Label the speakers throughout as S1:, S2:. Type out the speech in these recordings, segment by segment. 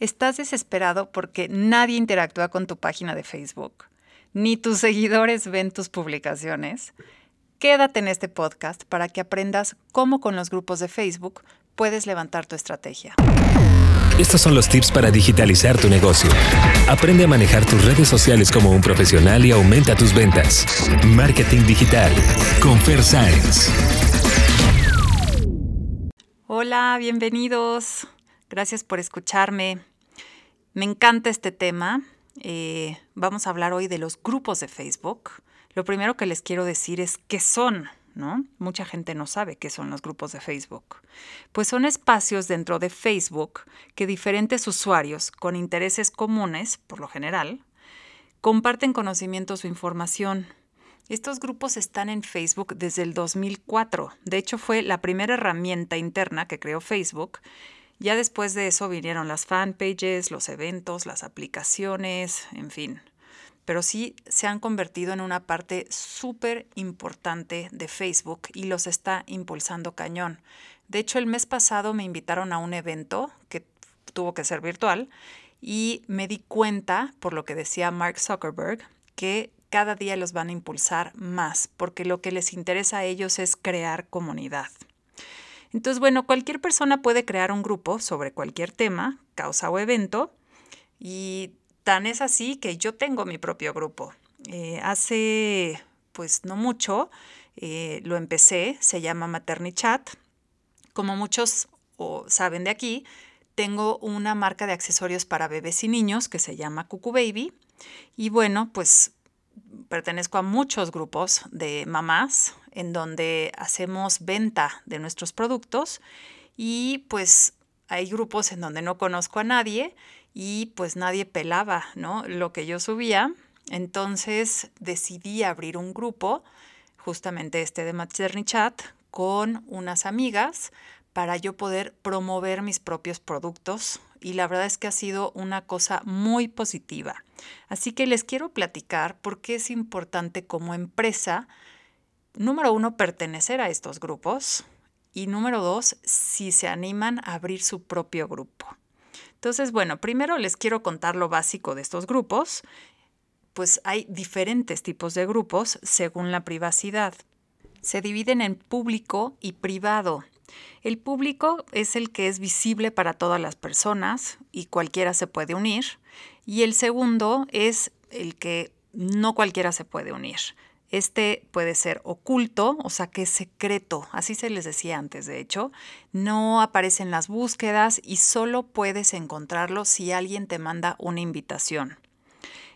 S1: ¿Estás desesperado porque nadie interactúa con tu página de Facebook? ¿Ni tus seguidores ven tus publicaciones? Quédate en este podcast para que aprendas cómo con los grupos de Facebook puedes levantar tu estrategia.
S2: Estos son los tips para digitalizar tu negocio. Aprende a manejar tus redes sociales como un profesional y aumenta tus ventas. Marketing digital con Fer Science.
S1: Hola, bienvenidos. Gracias por escucharme. Me encanta este tema. Eh, vamos a hablar hoy de los grupos de Facebook. Lo primero que les quiero decir es qué son, ¿no? Mucha gente no sabe qué son los grupos de Facebook. Pues son espacios dentro de Facebook que diferentes usuarios con intereses comunes, por lo general, comparten conocimientos o información. Estos grupos están en Facebook desde el 2004. De hecho, fue la primera herramienta interna que creó Facebook ya después de eso vinieron las fanpages, los eventos, las aplicaciones, en fin. Pero sí se han convertido en una parte súper importante de Facebook y los está impulsando cañón. De hecho, el mes pasado me invitaron a un evento que tuvo que ser virtual y me di cuenta, por lo que decía Mark Zuckerberg, que cada día los van a impulsar más, porque lo que les interesa a ellos es crear comunidad. Entonces, bueno, cualquier persona puede crear un grupo sobre cualquier tema, causa o evento, y tan es así que yo tengo mi propio grupo. Eh, hace, pues no mucho, eh, lo empecé, se llama Maternichat. Como muchos saben de aquí, tengo una marca de accesorios para bebés y niños que se llama Cucu Baby. Y bueno, pues pertenezco a muchos grupos de mamás en donde hacemos venta de nuestros productos y pues hay grupos en donde no conozco a nadie y pues nadie pelaba, ¿no? Lo que yo subía. Entonces decidí abrir un grupo, justamente este de Maternity Chat, con unas amigas para yo poder promover mis propios productos y la verdad es que ha sido una cosa muy positiva. Así que les quiero platicar por qué es importante como empresa número uno, pertenecer a estos grupos y número dos, si se animan a abrir su propio grupo. Entonces, bueno, primero les quiero contar lo básico de estos grupos. Pues hay diferentes tipos de grupos según la privacidad. Se dividen en público y privado. El público es el que es visible para todas las personas y cualquiera se puede unir. Y el segundo es el que no cualquiera se puede unir. Este puede ser oculto, o sea que es secreto, así se les decía antes, de hecho, no aparece en las búsquedas y solo puedes encontrarlo si alguien te manda una invitación.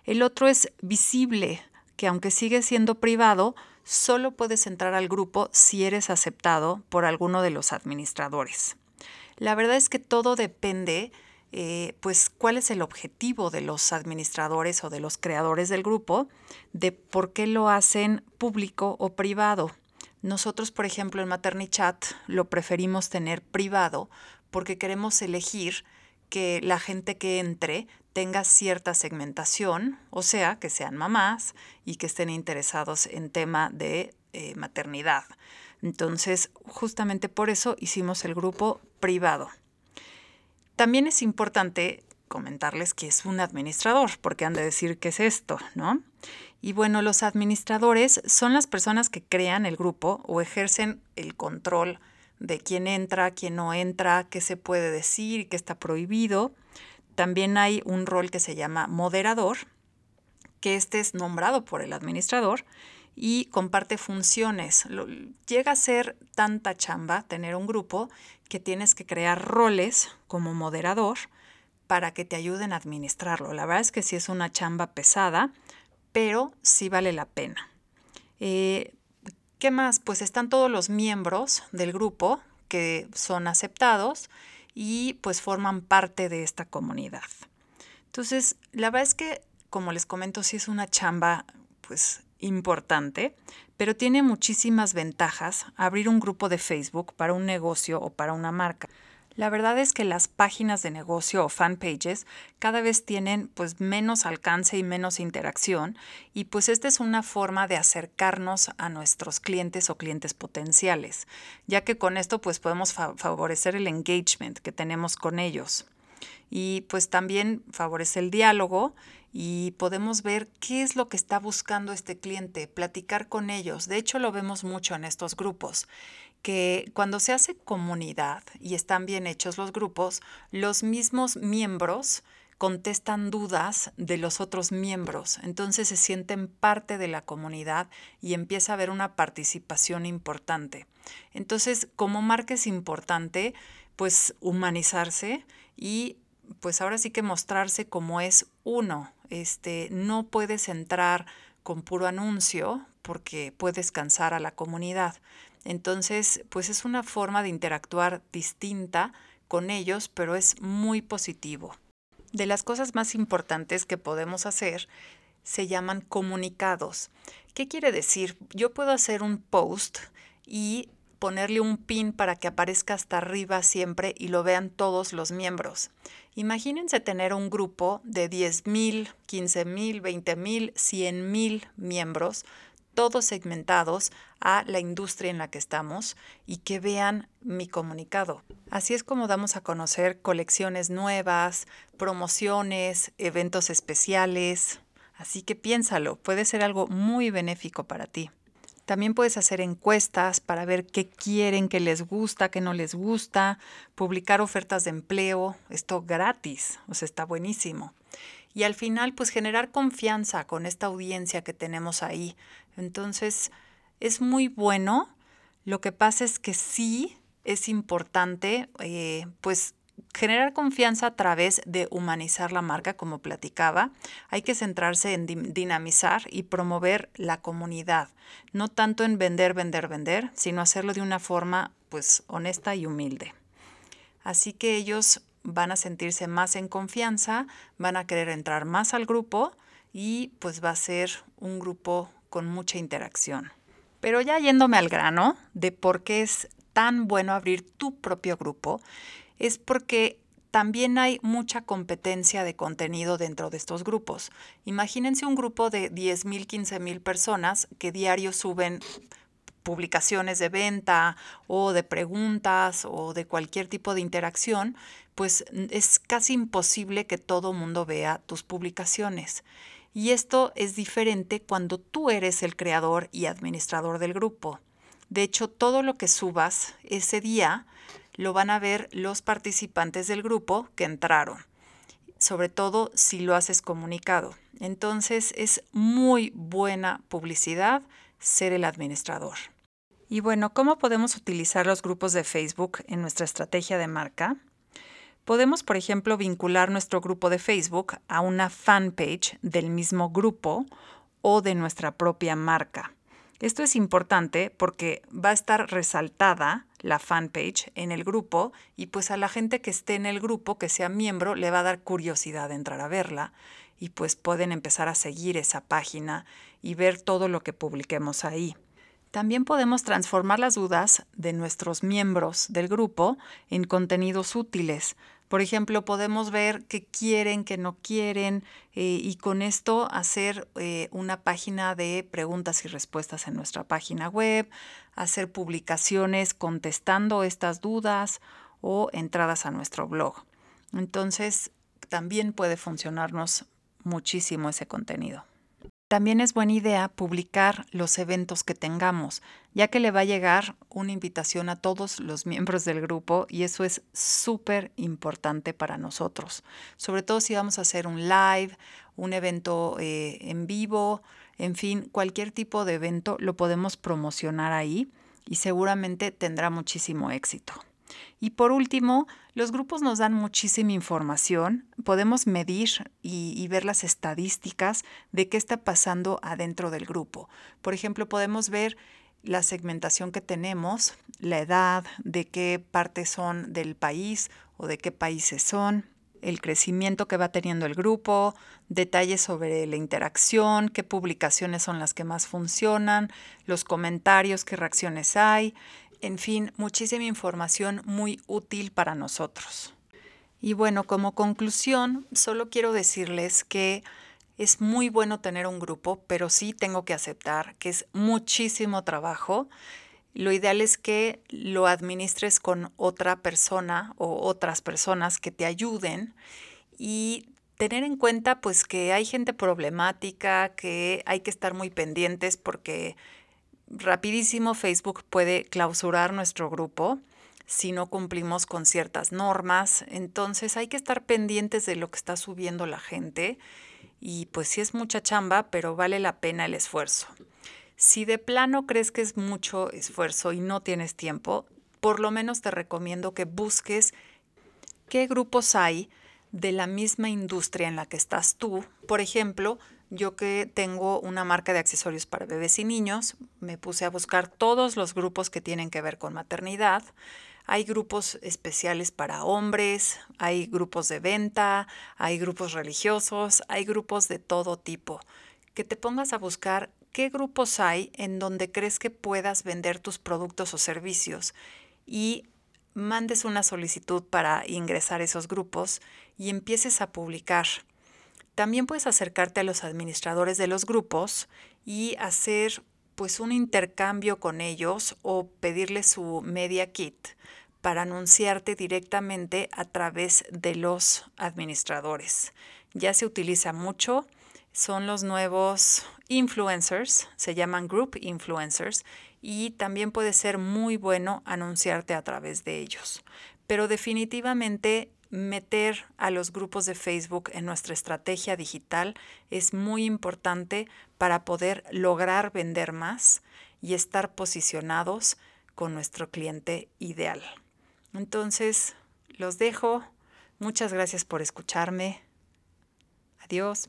S1: El otro es visible, que aunque sigue siendo privado, solo puedes entrar al grupo si eres aceptado por alguno de los administradores. La verdad es que todo depende eh, pues cuál es el objetivo de los administradores o de los creadores del grupo, de por qué lo hacen público o privado. Nosotros, por ejemplo, en MaterniChat lo preferimos tener privado porque queremos elegir que la gente que entre tenga cierta segmentación, o sea, que sean mamás y que estén interesados en tema de eh, maternidad. Entonces, justamente por eso hicimos el grupo privado. También es importante comentarles que es un administrador, porque han de decir qué es esto, ¿no? Y bueno, los administradores son las personas que crean el grupo o ejercen el control de quién entra, quién no entra, qué se puede decir, qué está prohibido. También hay un rol que se llama moderador, que este es nombrado por el administrador y comparte funciones. llega a ser tanta chamba tener un grupo que tienes que crear roles como moderador para que te ayuden a administrarlo. La verdad es que sí es una chamba pesada, pero sí vale la pena. Eh, ¿Qué más? Pues están todos los miembros del grupo que son aceptados y pues forman parte de esta comunidad. Entonces, la verdad es que, como les comento, sí es una chamba pues importante, pero tiene muchísimas ventajas abrir un grupo de Facebook para un negocio o para una marca. La verdad es que las páginas de negocio o fanpages cada vez tienen pues menos alcance y menos interacción y pues esta es una forma de acercarnos a nuestros clientes o clientes potenciales, ya que con esto pues podemos favorecer el engagement que tenemos con ellos. Y pues también favorece el diálogo y podemos ver qué es lo que está buscando este cliente, platicar con ellos. De hecho, lo vemos mucho en estos grupos, que cuando se hace comunidad y están bien hechos los grupos, los mismos miembros contestan dudas de los otros miembros, entonces se sienten parte de la comunidad y empieza a haber una participación importante. Entonces, como marca es importante, pues humanizarse y pues ahora sí que mostrarse como es uno. Este, no puedes entrar con puro anuncio porque puedes cansar a la comunidad. Entonces, pues es una forma de interactuar distinta con ellos, pero es muy positivo. De las cosas más importantes que podemos hacer se llaman comunicados. ¿Qué quiere decir? Yo puedo hacer un post y ponerle un pin para que aparezca hasta arriba siempre y lo vean todos los miembros. Imagínense tener un grupo de 10.000, 15.000, 20.000, 100.000 miembros, todos segmentados a la industria en la que estamos y que vean mi comunicado. Así es como damos a conocer colecciones nuevas, promociones, eventos especiales. Así que piénsalo, puede ser algo muy benéfico para ti. También puedes hacer encuestas para ver qué quieren, qué les gusta, qué no les gusta, publicar ofertas de empleo, esto gratis, o sea, está buenísimo. Y al final, pues generar confianza con esta audiencia que tenemos ahí. Entonces, es muy bueno. Lo que pasa es que sí es importante, eh, pues generar confianza a través de humanizar la marca, como platicaba. Hay que centrarse en dinamizar y promover la comunidad, no tanto en vender, vender, vender, sino hacerlo de una forma pues honesta y humilde. Así que ellos van a sentirse más en confianza, van a querer entrar más al grupo y pues va a ser un grupo con mucha interacción. Pero ya yéndome al grano de por qué es tan bueno abrir tu propio grupo, es porque también hay mucha competencia de contenido dentro de estos grupos. Imagínense un grupo de 10.000, 15.000 personas que diario suben publicaciones de venta o de preguntas o de cualquier tipo de interacción, pues es casi imposible que todo mundo vea tus publicaciones. Y esto es diferente cuando tú eres el creador y administrador del grupo. De hecho, todo lo que subas ese día lo van a ver los participantes del grupo que entraron, sobre todo si lo haces comunicado. Entonces es muy buena publicidad ser el administrador. Y bueno, ¿cómo podemos utilizar los grupos de Facebook en nuestra estrategia de marca? Podemos, por ejemplo, vincular nuestro grupo de Facebook a una fanpage del mismo grupo o de nuestra propia marca. Esto es importante porque va a estar resaltada la fanpage en el grupo y pues a la gente que esté en el grupo, que sea miembro, le va a dar curiosidad de entrar a verla y pues pueden empezar a seguir esa página y ver todo lo que publiquemos ahí. También podemos transformar las dudas de nuestros miembros del grupo en contenidos útiles. Por ejemplo, podemos ver qué quieren, qué no quieren eh, y con esto hacer eh, una página de preguntas y respuestas en nuestra página web, hacer publicaciones contestando estas dudas o entradas a nuestro blog. Entonces, también puede funcionarnos muchísimo ese contenido. También es buena idea publicar los eventos que tengamos, ya que le va a llegar una invitación a todos los miembros del grupo y eso es súper importante para nosotros, sobre todo si vamos a hacer un live, un evento eh, en vivo, en fin, cualquier tipo de evento lo podemos promocionar ahí y seguramente tendrá muchísimo éxito. Y por último, los grupos nos dan muchísima información, podemos medir y, ver las estadísticas de qué está pasando adentro del grupo. Por ejemplo, podemos ver la segmentación que tenemos, la edad, de qué partes son del país o de qué países son, el crecimiento que va teniendo el grupo, detalles sobre la interacción, qué publicaciones son las que más funcionan, los comentarios, qué reacciones hay, en fin, muchísima información muy útil para nosotros. Y bueno, como conclusión, solo quiero decirles que es muy bueno tener un grupo, pero sí tengo que aceptar que es muchísimo trabajo. Lo ideal es que lo administres con otra persona o otras personas que te ayuden y tener en cuenta pues que hay gente problemática, que hay que estar muy pendientes porque rapidísimo Facebook puede clausurar nuestro grupo si no cumplimos con ciertas normas. Entonces hay que estar pendientes de lo que está subiendo la gente y pues sí es mucha chamba, pero vale la pena el esfuerzo. Si de plano crees que es mucho esfuerzo y no tienes tiempo, por lo menos te recomiendo que busques qué grupos hay de la misma industria en la que estás tú. Por ejemplo, yo que tengo una marca de accesorios para bebés y niños, me puse a buscar todos los grupos que tienen que ver con maternidad. Hay grupos especiales para hombres, hay grupos de venta, hay grupos religiosos, hay grupos de todo tipo. Que te pongas a buscar qué grupos hay en donde crees que puedas vender tus productos o servicios y mandes una solicitud para ingresar a esos grupos y empieces a publicar. También puedes acercarte a los administradores de los grupos y hacer pues un intercambio con ellos o pedirles su media kit para anunciarte directamente a través de los administradores. Ya se utiliza mucho, son los nuevos influencers, se llaman group influencers y también puede ser muy bueno anunciarte a través de ellos. Pero definitivamente meter a los grupos de Facebook en nuestra estrategia digital es muy importante para poder lograr vender más y estar posicionados con nuestro cliente ideal. Entonces, los dejo. Muchas gracias por escucharme. Adiós.